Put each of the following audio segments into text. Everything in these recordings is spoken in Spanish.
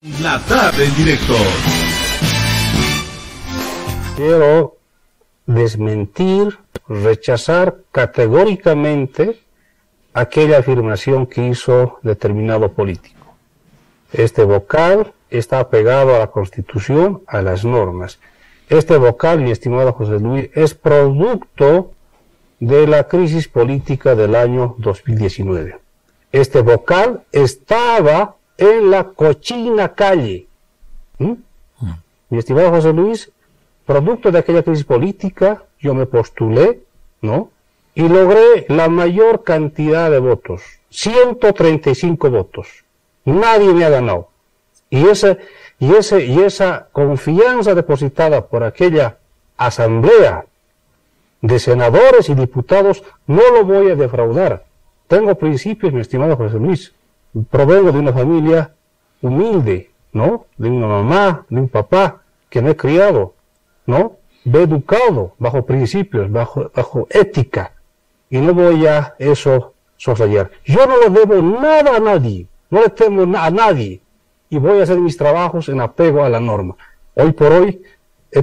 La tarde en directo. Quiero desmentir, rechazar categóricamente aquella afirmación que hizo determinado político. Este vocal está pegado a la Constitución, a las normas. Este vocal, mi estimado José Luis, es producto de la crisis política del año 2019. Este vocal estaba en la cochina calle. ¿Mm? Mi estimado José Luis, producto de aquella crisis política, yo me postulé, ¿no? Y logré la mayor cantidad de votos, 135 votos. Nadie me ha ganado. Y ese, y ese, y esa confianza depositada por aquella asamblea de senadores y diputados no lo voy a defraudar. Tengo principios, mi estimado José Luis. Provengo de una familia humilde, ¿no? De una mamá, de un papá que me he criado, ¿no? Me he educado bajo principios, bajo, bajo ética. Y no voy a eso soslayar. Yo no le debo nada a nadie. No le temo a nadie. Y voy a hacer mis trabajos en apego a la norma. Hoy por hoy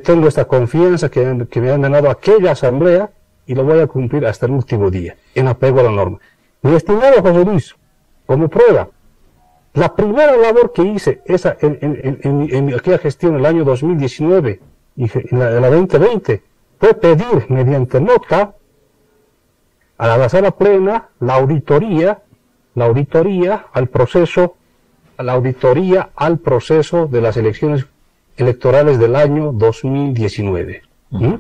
tengo esta confianza que, que me han ganado aquella asamblea y lo voy a cumplir hasta el último día, en apego a la norma. Mi estimado José Luis, como prueba, la primera labor que hice esa, en, en, en, aquella gestión el año 2019 y en la, la 2020 fue pedir mediante nota a la sala plena la auditoría, la auditoría al proceso, la auditoría al proceso de las elecciones electorales del año 2019. ¿Mm?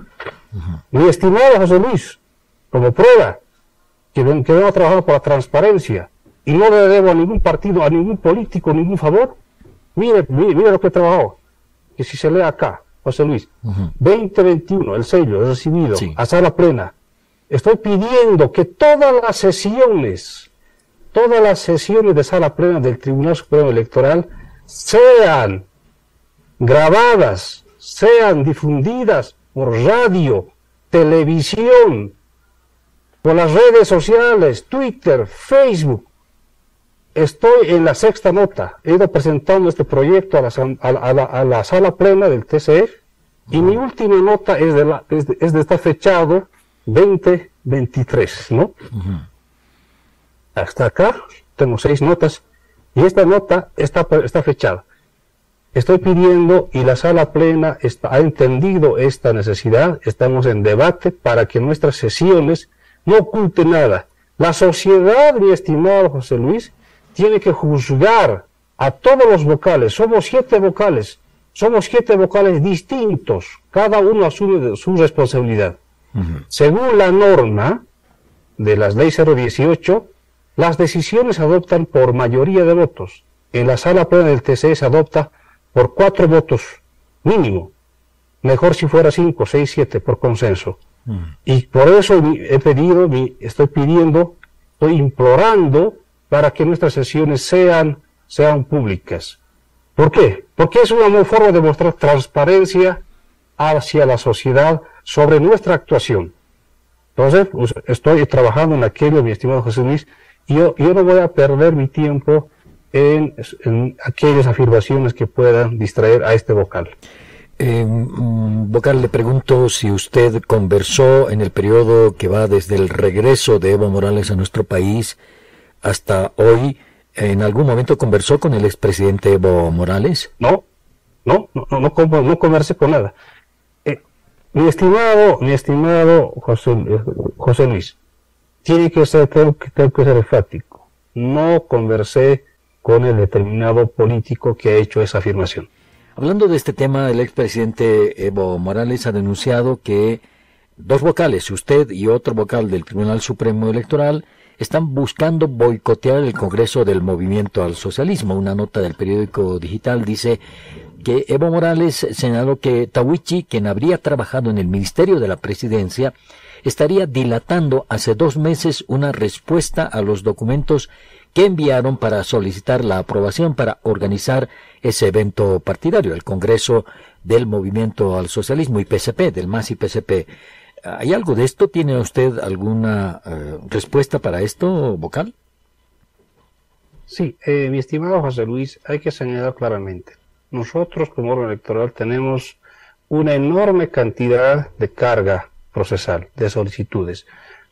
Mi estimado José Luis, como prueba, que, que vengo trabajando por la transparencia y no le debo a ningún partido, a ningún político, ningún favor, mire, mire, lo que he trabajado. Que si se lee acá, José Luis, 2021, el sello he recibido a sala plena. Estoy pidiendo que todas las sesiones, todas las sesiones de sala plena del Tribunal Supremo Electoral sean grabadas, sean difundidas por radio, televisión, por las redes sociales, Twitter, Facebook. Estoy en la sexta nota. He ido presentando este proyecto a la, a la, a la sala plena del TCE y mi última nota es de, la, es de, es de esta fechado 2023, ¿no? Hasta acá tengo seis notas y esta nota está, está fechada. Estoy pidiendo y la sala plena está, ha entendido esta necesidad. Estamos en debate para que nuestras sesiones no oculten nada. La sociedad, mi estimado José Luis, tiene que juzgar a todos los vocales. Somos siete vocales. Somos siete vocales distintos. Cada uno asume su responsabilidad. Uh -huh. Según la norma de las leyes 018, las decisiones se adoptan por mayoría de votos. En la sala plena del TCE se adopta por cuatro votos mínimo. Mejor si fuera cinco, seis, siete, por consenso. Y por eso he pedido, estoy pidiendo, estoy implorando para que nuestras sesiones sean, sean públicas. ¿Por qué? Porque es una forma de mostrar transparencia hacia la sociedad sobre nuestra actuación. Entonces, pues, estoy trabajando en aquello, mi estimado José Luis, y yo, yo no voy a perder mi tiempo en, en, aquellas afirmaciones que puedan distraer a este vocal. Eh, vocal, le pregunto si usted conversó en el periodo que va desde el regreso de Evo Morales a nuestro país hasta hoy, ¿en algún momento conversó con el expresidente Evo Morales? No, no, no, no, no, no conversé con nada. Eh, mi estimado, mi estimado José, José Luis, tiene que ser, tengo que, tengo que ser enfático. No conversé con el determinado político que ha hecho esa afirmación. Hablando de este tema, el expresidente Evo Morales ha denunciado que dos vocales, usted y otro vocal del Tribunal Supremo Electoral, están buscando boicotear el Congreso del Movimiento al Socialismo. Una nota del periódico digital dice que Evo Morales señaló que Tawichi, quien habría trabajado en el Ministerio de la Presidencia, estaría dilatando hace dos meses una respuesta a los documentos que enviaron para solicitar la aprobación para organizar ese evento partidario, el Congreso del Movimiento al Socialismo y PSP, del MAS y PSP. ¿Hay algo de esto? ¿Tiene usted alguna uh, respuesta para esto, vocal? Sí, eh, mi estimado José Luis, hay que señalar claramente, nosotros como órgano electoral tenemos una enorme cantidad de carga procesal, de solicitudes.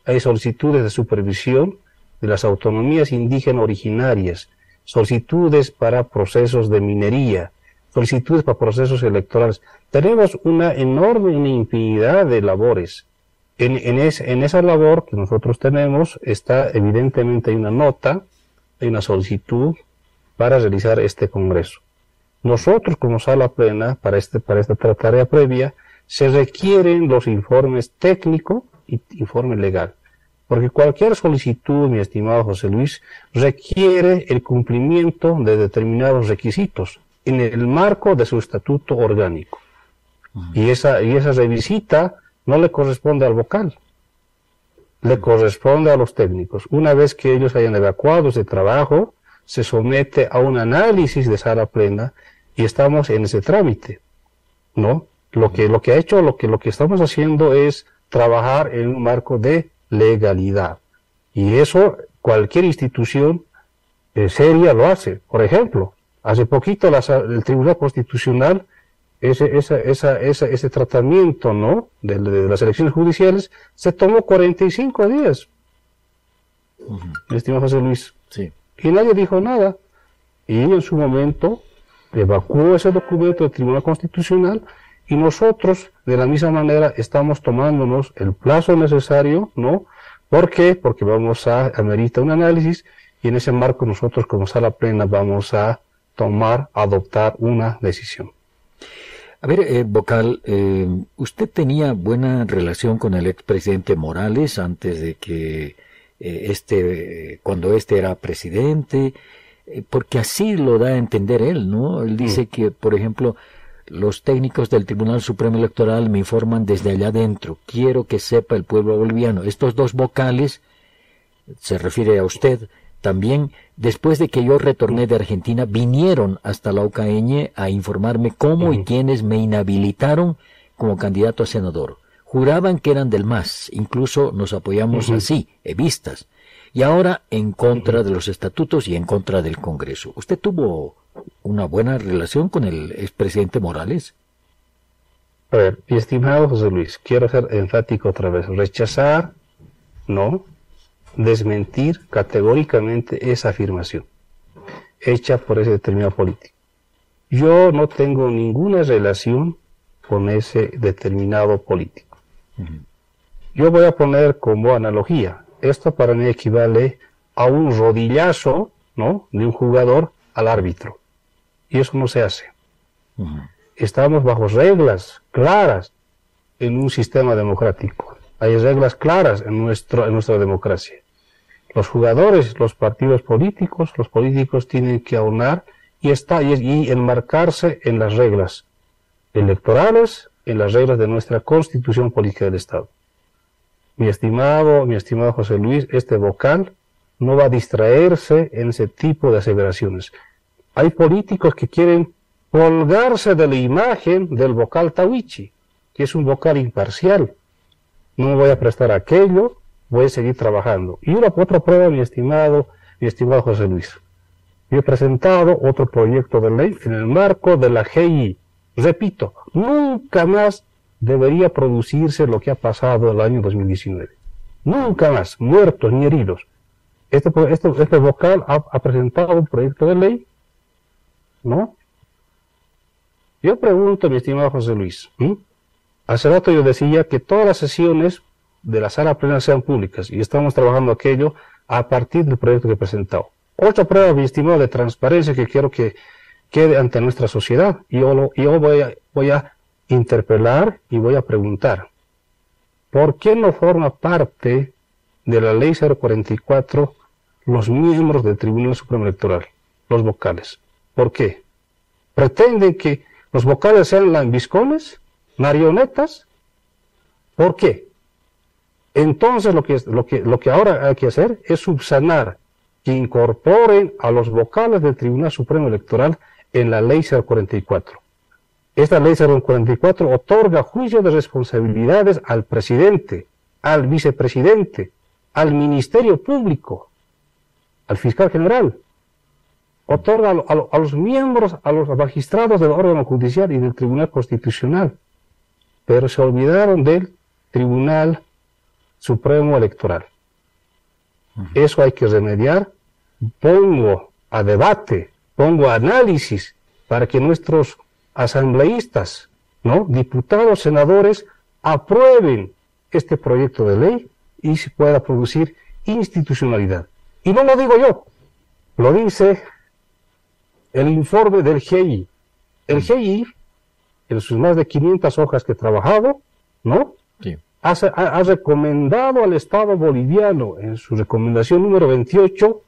Hay solicitudes de supervisión de las autonomías indígenas originarias, solicitudes para procesos de minería, solicitudes para procesos electorales. Tenemos una enorme infinidad de labores. En, en esa labor que nosotros tenemos está evidentemente hay una nota, hay una solicitud para realizar este congreso. Nosotros como sala plena para, este, para esta tarea previa se requieren los informes técnico y informe legal. Porque cualquier solicitud, mi estimado José Luis, requiere el cumplimiento de determinados requisitos en el marco de su estatuto orgánico. Y esa, y esa revisita no le corresponde al vocal, le corresponde a los técnicos. Una vez que ellos hayan evacuado ese trabajo, se somete a un análisis de sala plena y estamos en ese trámite, ¿no? Lo que, lo que ha hecho, lo que, lo que estamos haciendo es trabajar en un marco de legalidad. Y eso cualquier institución eh, seria lo hace. Por ejemplo, hace poquito el Tribunal Constitucional, ese, esa, esa, ese tratamiento ¿no? De, las elecciones judiciales se tomó 45 días. Uh estimado José Luis. Sí. Y nadie dijo nada. Y en su momento evacuó ese documento del Tribunal Constitucional y nosotros de la misma manera estamos tomándonos el plazo necesario, ¿no? ¿Por qué? Porque vamos a ameritar un análisis y en ese marco nosotros como sala plena vamos a tomar, adoptar una decisión. A ver, eh, vocal, eh, usted tenía buena relación con el expresidente Morales antes de que eh, este, cuando este era presidente. Eh, porque así lo da a entender él, ¿no? Él dice mm. que, por ejemplo, los técnicos del Tribunal Supremo Electoral me informan desde allá adentro. Quiero que sepa el pueblo boliviano. Estos dos vocales, se refiere a usted, también, después de que yo retorné de Argentina, vinieron hasta la UCAeñe a informarme cómo y quiénes me inhabilitaron como candidato a senador. Juraban que eran del MAS, incluso nos apoyamos así, evistas y ahora en contra de los estatutos y en contra del Congreso. ¿Usted tuvo una buena relación con el expresidente Morales? A ver, mi estimado José Luis, quiero ser enfático otra vez. Rechazar, no, desmentir categóricamente esa afirmación hecha por ese determinado político. Yo no tengo ninguna relación con ese determinado político. Yo voy a poner como analogía esto para mí equivale a un rodillazo, ¿no? De un jugador al árbitro. Y eso no se hace. Estamos bajo reglas claras en un sistema democrático. Hay reglas claras en, nuestro, en nuestra democracia. Los jugadores, los partidos políticos, los políticos tienen que aunar y, está, y enmarcarse en las reglas electorales, en las reglas de nuestra constitución política del Estado mi estimado, mi estimado José Luis, este vocal no va a distraerse en ese tipo de aseveraciones. Hay políticos que quieren colgarse de la imagen del vocal Tawichi, que es un vocal imparcial. No me voy a prestar aquello, voy a seguir trabajando. Y una otra prueba, mi estimado, mi estimado José Luis. Yo he presentado otro proyecto de ley en el marco de la GI. Repito, nunca más debería producirse lo que ha pasado el año 2019. Nunca más, muertos ni heridos. Este, este, este vocal ha, presentado un proyecto de ley, ¿no? Yo pregunto, mi estimado José Luis, hace rato yo decía que todas las sesiones de la sala plena sean públicas y estamos trabajando aquello a partir del proyecto que he presentado. Otra prueba, mi estimado, de transparencia que quiero que quede ante nuestra sociedad. Yo, yo voy, a, voy a interpelar y voy a preguntar, ¿por qué no forma parte de la ley 044 los miembros del Tribunal Supremo Electoral, los vocales? ¿Por qué? ¿Pretenden que los vocales sean lambiscones, marionetas? ¿Por qué? Entonces lo que, lo, que, lo que ahora hay que hacer es subsanar que incorporen a los vocales del Tribunal Supremo Electoral en la ley 044. Esta ley 044 otorga juicio de responsabilidades al presidente, al vicepresidente, al Ministerio Público, al fiscal general. otorga a, los miembros, a los magistrados del órgano judicial y del Tribunal Constitucional, pero se olvidaron del Tribunal Supremo Electoral. Eso hay que remediar. Pongo a debate, pongo a análisis para que nuestros asambleístas, ¿no? diputados, senadores, aprueben este proyecto de ley y se pueda producir institucionalidad. Y no lo digo yo, lo dice el informe del GI. El GI, en sus más de 500 hojas que he trabajado, ¿no? Ha, recomendado al Estado boliviano, en su recomendación número 28,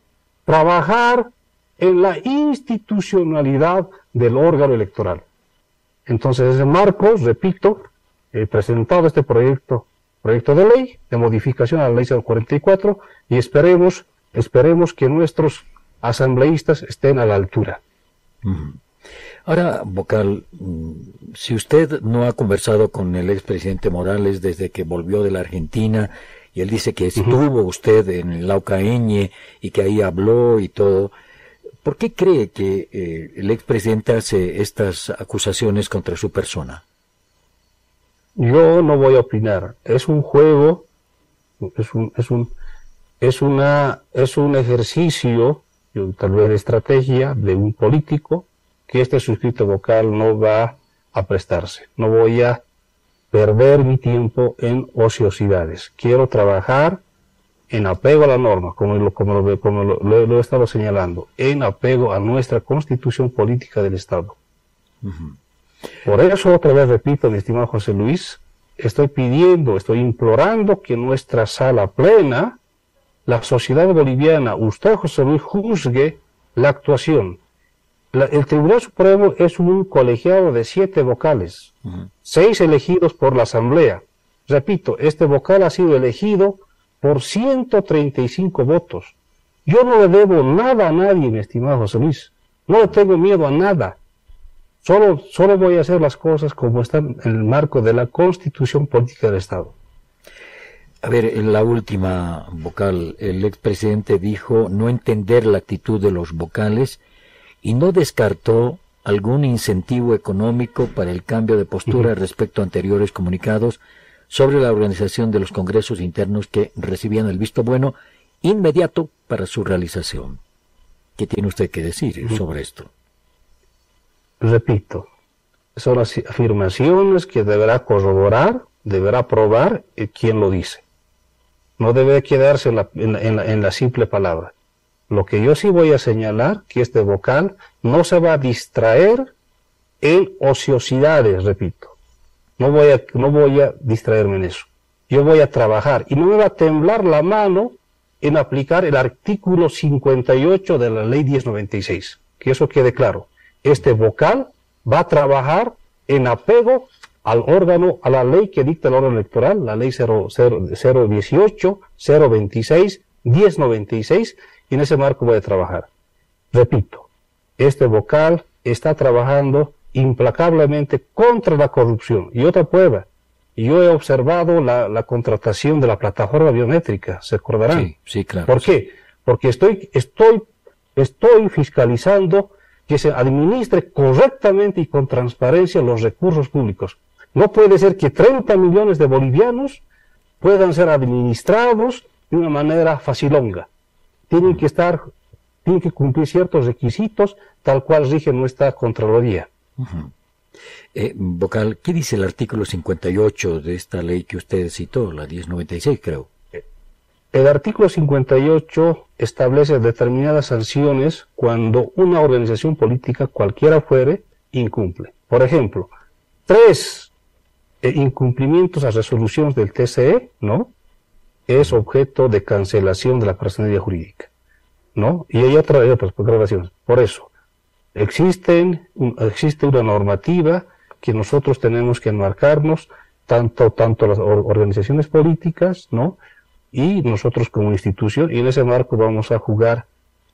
trabajar en la institucionalidad del órgano electoral. Entonces, ese marco, repito, he presentado este proyecto, proyecto de ley de modificación a la ley 044 y esperemos, esperemos que nuestros asambleístas estén a la altura. Ahora, vocal, mm, si usted no ha conversado con el expresidente Morales desde que volvió de la Argentina, y él dice que estuvo usted en la UCAeñe y que ahí habló y todo, ¿por qué cree que eh, el expresidente hace estas acusaciones contra su persona? Yo no voy a opinar. Es un juego, es un, es un, es una, es un ejercicio, tal vez de estrategia de un político que este suscrito vocal no va a prestarse. No voy a perder mi tiempo en ociosidades. Quiero trabajar en apego a la norma, como, lo, como, lo, como lo, he estado señalando, en apego a nuestra constitución política del Estado. Por eso, otra vez repito, mi estimado José Luis, estoy pidiendo, estoy implorando que nuestra sala plena, la sociedad boliviana, usted, José Luis, juzgue la actuación el Tribunal Supremo es un colegiado de siete vocales, seis elegidos por la Asamblea. Repito, este vocal ha sido elegido por 135 votos. Yo no le debo nada a nadie, mi estimado José Luis. No le tengo miedo a nada. Solo, solo voy a hacer las cosas como están en el marco de la Constitución Política del Estado. A ver, en la última vocal, el expresidente dijo no entender la actitud de los vocales y no descartó algún incentivo económico para el cambio de postura respecto a anteriores comunicados sobre la organización de los congresos internos que recibían el visto bueno inmediato para su realización. ¿Qué tiene usted que decir sobre esto? Repito, son las afirmaciones que deberá corroborar, deberá probar quien lo dice. No debe quedarse en la simple palabra. Lo que yo sí voy a señalar, que este vocal no se va a distraer en ociosidades, repito. No voy a, no voy a distraerme en eso. Yo voy a trabajar y no me va a temblar la mano en aplicar el artículo 58 de la ley 1096. Que eso quede claro. Este vocal va a trabajar en apego al órgano, a la ley que dicta el órgano electoral, la ley 0, 018, 026, 1096, y en ese marco voy a trabajar. Repito, este vocal está trabajando implacablemente contra la corrupción. Y otra prueba, yo he observado la, contratación de la plataforma biométrica, ¿se acordarán? Sí, sí, claro. ¿Por qué? Porque estoy, estoy, estoy fiscalizando que se administre correctamente y con transparencia los recursos públicos. No puede ser que 30 millones de bolivianos puedan ser administrados de una manera facilonga tienen que estar, tienen que cumplir ciertos requisitos tal cual rige nuestra Contraloría. Eh, vocal, ¿qué dice el artículo 58 de esta ley que usted citó, la 1096 creo? El artículo 58 establece determinadas sanciones cuando una organización política, cualquiera fuere, incumple. Por ejemplo, tres eh, incumplimientos a resoluciones del TCE, ¿no? Es objeto de cancelación de la personalidad jurídica. ¿No? Y hay, otra, otras grabaciones. Por eso, existen, existe una normativa que nosotros tenemos que enmarcarnos, tanto, tanto las organizaciones políticas, ¿no? Y nosotros como institución, y en ese marco vamos a jugar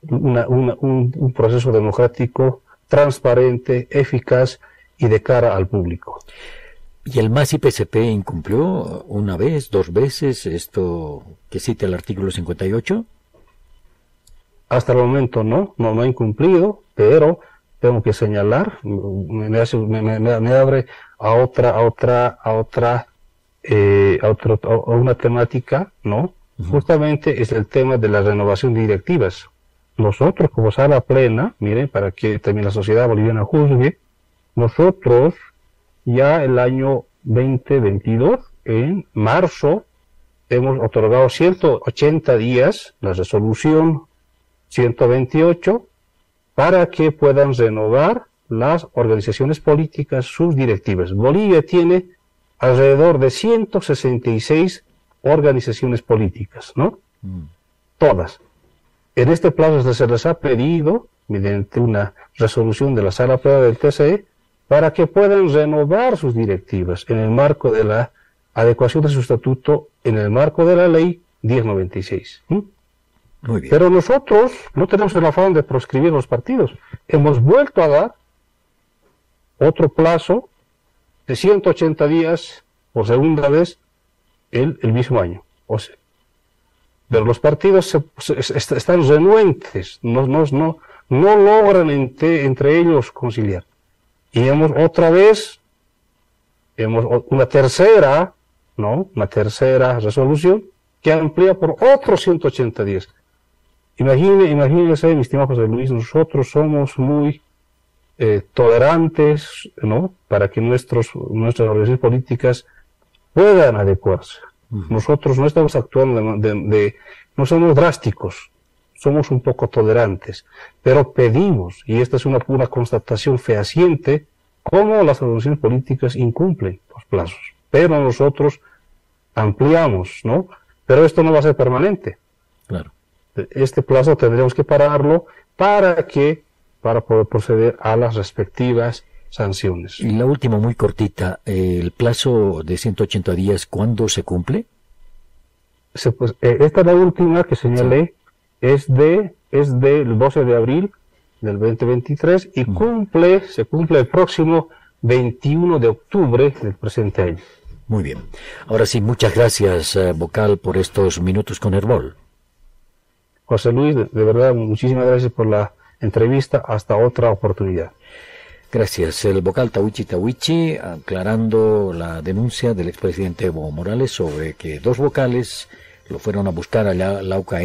un proceso democrático transparente, eficaz y de cara al público. ¿Y el MAS incumplió una vez, dos veces esto que cita el artículo 58? hasta el momento no, no, no ha incumplido, pero tengo que señalar, me, me, abre a otra, a otra, a otra, eh, a, otro, a una temática, ¿no? Justamente es el tema de la renovación de directivas. Nosotros, como sala plena, miren, para que también la sociedad boliviana juzgue, nosotros ya el año 2022, en marzo, hemos otorgado 180 días, la resolución 128, para que puedan renovar las organizaciones políticas sus directivas. Bolivia tiene alrededor de 166 organizaciones políticas, ¿no? Mm. Todas. En este plazo se les ha pedido, mediante una resolución de la sala prueba del TCE, para que puedan renovar sus directivas en el marco de la adecuación de su estatuto, en el marco de la ley 1096. Muy bien. Pero nosotros no tenemos el afán de proscribir los partidos. Hemos vuelto a dar otro plazo de 180 días por segunda vez el, el mismo año. O sea, pero los partidos están renuentes, no, no, no, no logran entre, ellos conciliar. Y hemos otra vez, hemos una tercera, ¿no? Una tercera resolución que amplía por otros 180 días. Imagínense, imagínense, mis estimados José Luis, nosotros somos muy eh, tolerantes, ¿no? Para que nuestros, nuestras organizaciones políticas puedan adecuarse. Nosotros no estamos actuando de, no somos drásticos, somos un poco tolerantes, pero pedimos, y esta es una, pura constatación fehaciente, cómo las organizaciones políticas incumplen los plazos. Pero nosotros ampliamos, ¿no? Pero esto no va a ser permanente. Claro. Este plazo tendremos que pararlo para que, para poder proceder a las respectivas sanciones. Y la última, muy cortita, el plazo de 180 días, ¿cuándo se cumple? pues, eh, esta es la última que señalé, es de es del 12 de abril del 2023 y cumple, se cumple el próximo 21 de octubre del presente año. Muy bien. Ahora sí, muchas gracias, eh, vocal, por estos minutos con Herbol. José Luis, de verdad, muchísimas gracias por la entrevista. Hasta otra oportunidad. Gracias. El vocal Tawichi Tawichi aclarando la denuncia del expresidente Evo Morales sobre que dos vocales lo fueron a buscar allá Lauca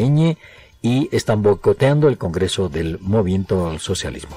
y están boicoteando el Congreso del Movimiento al Socialismo.